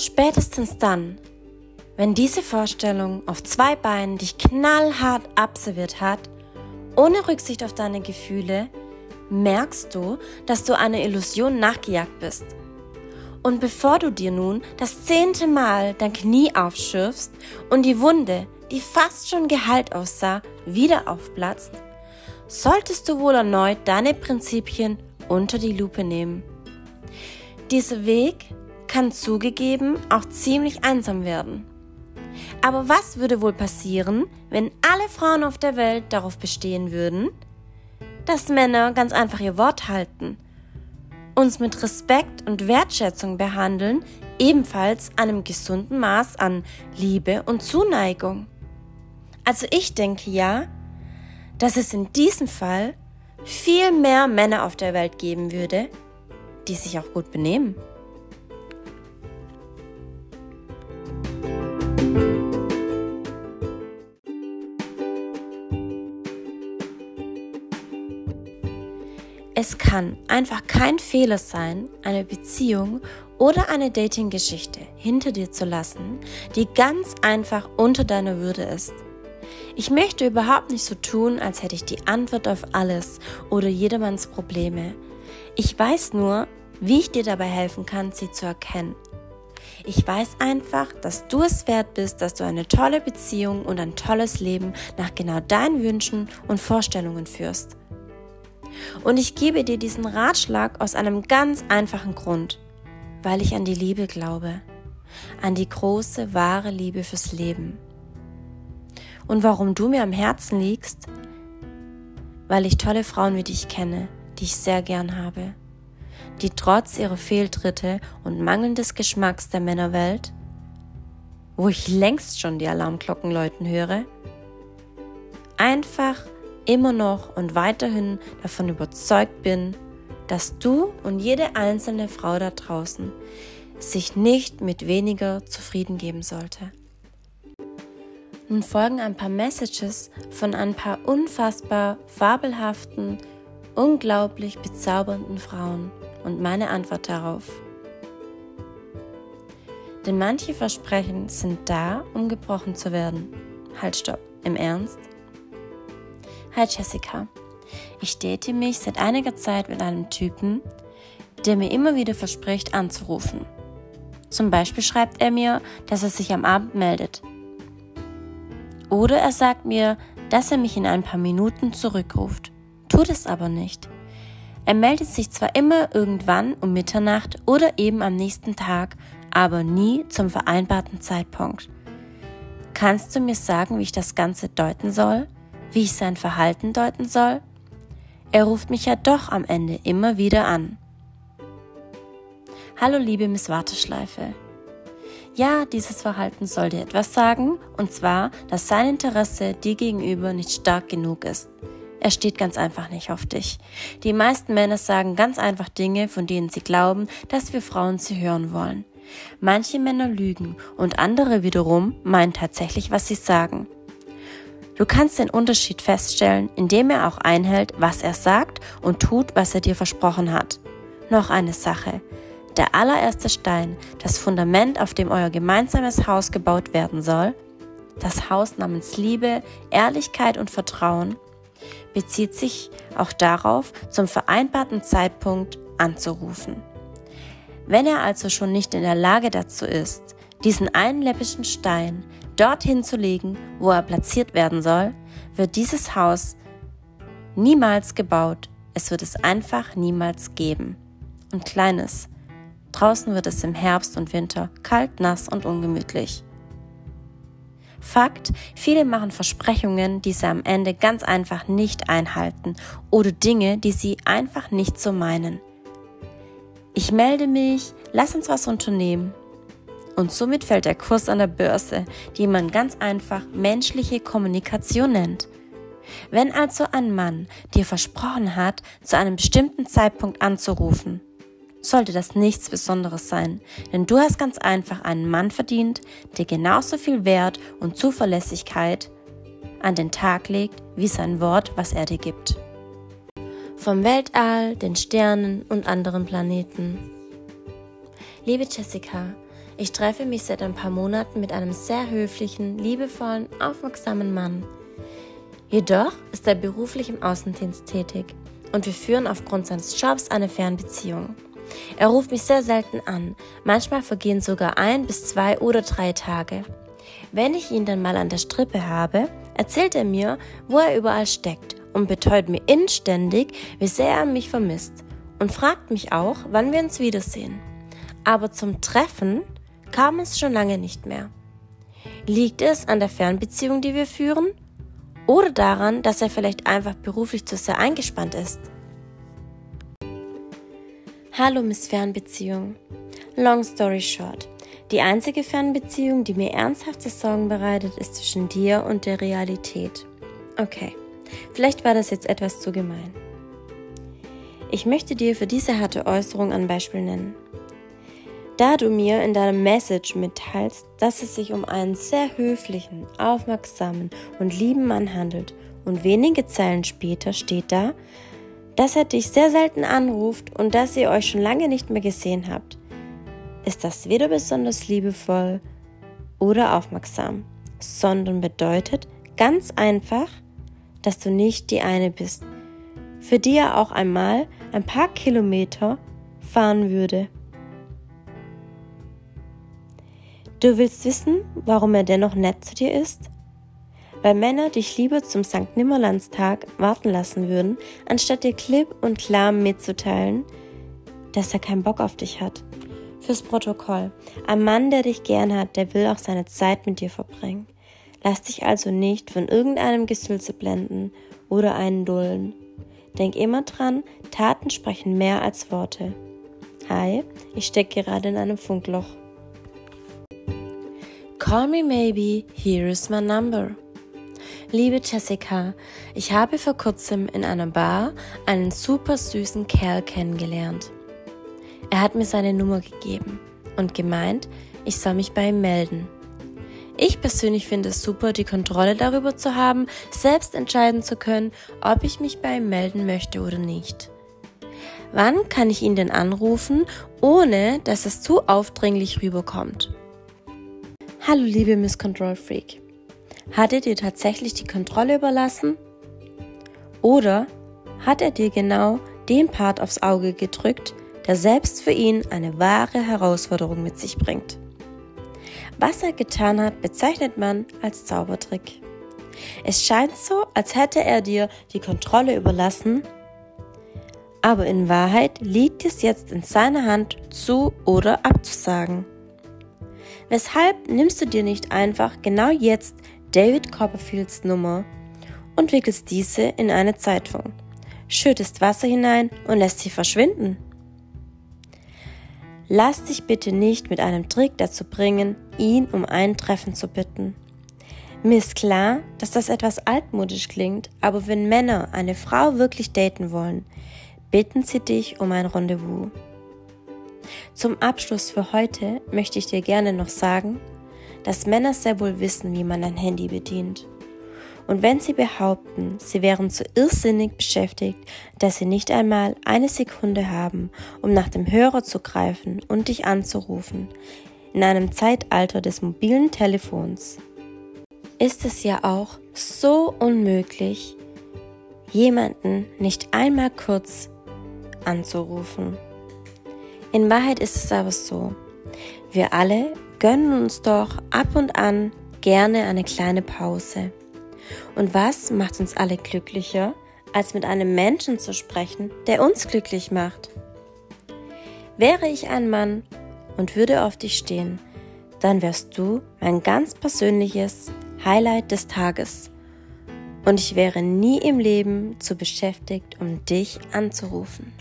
Spätestens dann, wenn diese Vorstellung auf zwei Beinen dich knallhart abserviert hat, ohne Rücksicht auf deine Gefühle, merkst du, dass du einer Illusion nachgejagt bist. Und bevor du dir nun das zehnte Mal dein Knie aufschürfst und die Wunde, die fast schon geheilt aussah, wieder aufplatzt, solltest du wohl erneut deine Prinzipien unter die Lupe nehmen. Dieser Weg kann zugegeben auch ziemlich einsam werden. Aber was würde wohl passieren, wenn alle Frauen auf der Welt darauf bestehen würden, dass Männer ganz einfach ihr Wort halten, uns mit Respekt und Wertschätzung behandeln, ebenfalls einem gesunden Maß an Liebe und Zuneigung? Also ich denke ja, dass es in diesem Fall viel mehr Männer auf der Welt geben würde, die sich auch gut benehmen. Es kann einfach kein Fehler sein, eine Beziehung oder eine Dating-Geschichte hinter dir zu lassen, die ganz einfach unter deiner Würde ist. Ich möchte überhaupt nicht so tun, als hätte ich die Antwort auf alles oder jedermanns Probleme. Ich weiß nur, wie ich dir dabei helfen kann, sie zu erkennen. Ich weiß einfach, dass du es wert bist, dass du eine tolle Beziehung und ein tolles Leben nach genau deinen Wünschen und Vorstellungen führst. Und ich gebe dir diesen Ratschlag aus einem ganz einfachen Grund, weil ich an die Liebe glaube, an die große, wahre Liebe fürs Leben. Und warum du mir am Herzen liegst? Weil ich tolle Frauen wie dich kenne, die ich sehr gern habe, die trotz ihrer Fehltritte und mangelndes Geschmacks der Männerwelt, wo ich längst schon die Alarmglocken läuten höre, einfach immer noch und weiterhin davon überzeugt bin, dass du und jede einzelne Frau da draußen sich nicht mit weniger zufrieden geben sollte. Nun folgen ein paar Messages von ein paar unfassbar fabelhaften, unglaublich bezaubernden Frauen und meine Antwort darauf. Denn manche Versprechen sind da, um gebrochen zu werden. Halt, stopp, im Ernst? Hi Jessica. Ich date mich seit einiger Zeit mit einem Typen, der mir immer wieder verspricht anzurufen. Zum Beispiel schreibt er mir, dass er sich am Abend meldet. Oder er sagt mir, dass er mich in ein paar Minuten zurückruft, tut es aber nicht. Er meldet sich zwar immer irgendwann um Mitternacht oder eben am nächsten Tag, aber nie zum vereinbarten Zeitpunkt. Kannst du mir sagen, wie ich das Ganze deuten soll? Wie ich sein Verhalten deuten soll? Er ruft mich ja doch am Ende immer wieder an. Hallo liebe Miss Warteschleife. Ja, dieses Verhalten soll dir etwas sagen, und zwar, dass sein Interesse dir gegenüber nicht stark genug ist. Er steht ganz einfach nicht auf dich. Die meisten Männer sagen ganz einfach Dinge, von denen sie glauben, dass wir Frauen sie hören wollen. Manche Männer lügen und andere wiederum meinen tatsächlich, was sie sagen. Du kannst den Unterschied feststellen, indem er auch einhält, was er sagt und tut, was er dir versprochen hat. Noch eine Sache. Der allererste Stein, das Fundament, auf dem euer gemeinsames Haus gebaut werden soll, das Haus namens Liebe, Ehrlichkeit und Vertrauen, bezieht sich auch darauf, zum vereinbarten Zeitpunkt anzurufen. Wenn er also schon nicht in der Lage dazu ist, diesen einen läppischen Stein dorthin zu legen, wo er platziert werden soll, wird dieses Haus niemals gebaut. Es wird es einfach niemals geben. Und kleines. Draußen wird es im Herbst und Winter kalt, nass und ungemütlich. Fakt, viele machen Versprechungen, die sie am Ende ganz einfach nicht einhalten oder Dinge, die sie einfach nicht so meinen. Ich melde mich, lass uns was unternehmen. Und somit fällt der Kurs an der Börse, die man ganz einfach menschliche Kommunikation nennt. Wenn also ein Mann dir versprochen hat, zu einem bestimmten Zeitpunkt anzurufen, sollte das nichts Besonderes sein, denn du hast ganz einfach einen Mann verdient, der genauso viel Wert und Zuverlässigkeit an den Tag legt wie sein Wort, was er dir gibt. Vom Weltall, den Sternen und anderen Planeten. Liebe Jessica, Ich treffe mich seit ein paar Monaten mit einem sehr höflichen, liebevollen, aufmerksamen Mann. Jedoch ist er beruflich im Außendienst tätig und wir führen aufgrund seines Jobs eine Fernbeziehung. Er ruft mich sehr selten an, manchmal vergehen sogar ein bis zwei oder drei Tage. Wenn ich ihn dann mal an der Strippe habe, erzählt er mir, wo er überall steckt und beteuert mir inständig, wie sehr er mich vermisst und fragt mich auch, wann wir uns wiedersehen. Aber zum Treffen kam es schon lange nicht mehr. Liegt es an der Fernbeziehung, die wir führen? Oder daran, dass er vielleicht einfach beruflich zu sehr eingespannt ist? Hallo Miss Fernbeziehung. Long story short. Die einzige Fernbeziehung, die mir ernsthafte Sorgen bereitet, ist zwischen dir und der Realität. Okay, vielleicht war das jetzt etwas zu gemein. Ich möchte dir für diese harte Äußerung ein Beispiel nennen. Da du mir in deinem Message mitteilst, dass es sich um einen sehr höflichen, aufmerksamen und lieben Mann handelt und wenige Zeilen später steht da, dass er dich sehr selten anruft und dass ihr euch schon lange nicht mehr gesehen habt, ist das weder besonders liebevoll oder aufmerksam, sondern bedeutet ganz einfach, dass du nicht die eine bist, für die er auch einmal ein paar Kilometer fahren würde. Du willst wissen, warum er dennoch nett zu dir ist? Weil Männer dich lieber zum St. Nimmerlandstag warten lassen würden, anstatt dir klipp und klar mitzuteilen, dass er keinen Bock auf dich hat. Fürs Protokoll. Ein Mann, der dich gern hat, der will auch seine Zeit mit dir verbringen. Lass dich also nicht von irgendeinem Gesülze blenden oder einen dulden. Denk immer dran, Taten sprechen mehr als Worte. Hi, ich stecke gerade in einem Funkloch. Call me maybe, here is my number. Liebe Jessica, ich habe vor kurzem in einer Bar einen super süßen Kerl kennengelernt. Er hat mir seine Nummer gegeben und gemeint, ich soll mich bei ihm melden. Ich persönlich finde es super, die Kontrolle darüber zu haben, selbst entscheiden zu können, ob ich mich bei ihm melden möchte oder nicht. Wann kann ich ihn denn anrufen, ohne dass es zu aufdringlich rüberkommt? Hallo liebe Miss Control Freak. Hat er dir tatsächlich die Kontrolle überlassen? Oder hat er dir genau den Part aufs Auge gedrückt, der selbst für ihn eine wahre Herausforderung mit sich bringt? Was er getan hat, bezeichnet man als Zaubertrick. Es scheint so, als hätte er dir die Kontrolle überlassen, aber in Wahrheit liegt es jetzt in seiner Hand zu oder abzusagen. Weshalb nimmst du dir nicht einfach genau jetzt David Copperfields Nummer und wickelst diese in eine Zeitung, schüttest Wasser hinein und lässt sie verschwinden? Lass dich bitte nicht mit einem Trick dazu bringen, ihn um ein Treffen zu bitten. Mir ist klar, dass das etwas altmodisch klingt, aber wenn Männer eine Frau wirklich daten wollen, bitten sie dich um ein Rendezvous. Zum Abschluss für heute möchte ich dir gerne noch sagen, dass Männer sehr wohl wissen, wie man ein Handy bedient. Und wenn sie behaupten, sie wären so irrsinnig beschäftigt, dass sie nicht einmal eine Sekunde haben, um nach dem Hörer zu greifen und dich anzurufen, in einem Zeitalter des mobilen Telefons, ist es ja auch so unmöglich, jemanden nicht einmal kurz anzurufen. In Wahrheit ist es aber so. Wir alle gönnen uns doch ab und an gerne eine kleine Pause. Und was macht uns alle glücklicher, als mit einem Menschen zu sprechen, der uns glücklich macht? Wäre ich ein Mann und würde auf dich stehen, dann wärst du mein ganz persönliches Highlight des Tages. Und ich wäre nie im Leben zu beschäftigt, um dich anzurufen.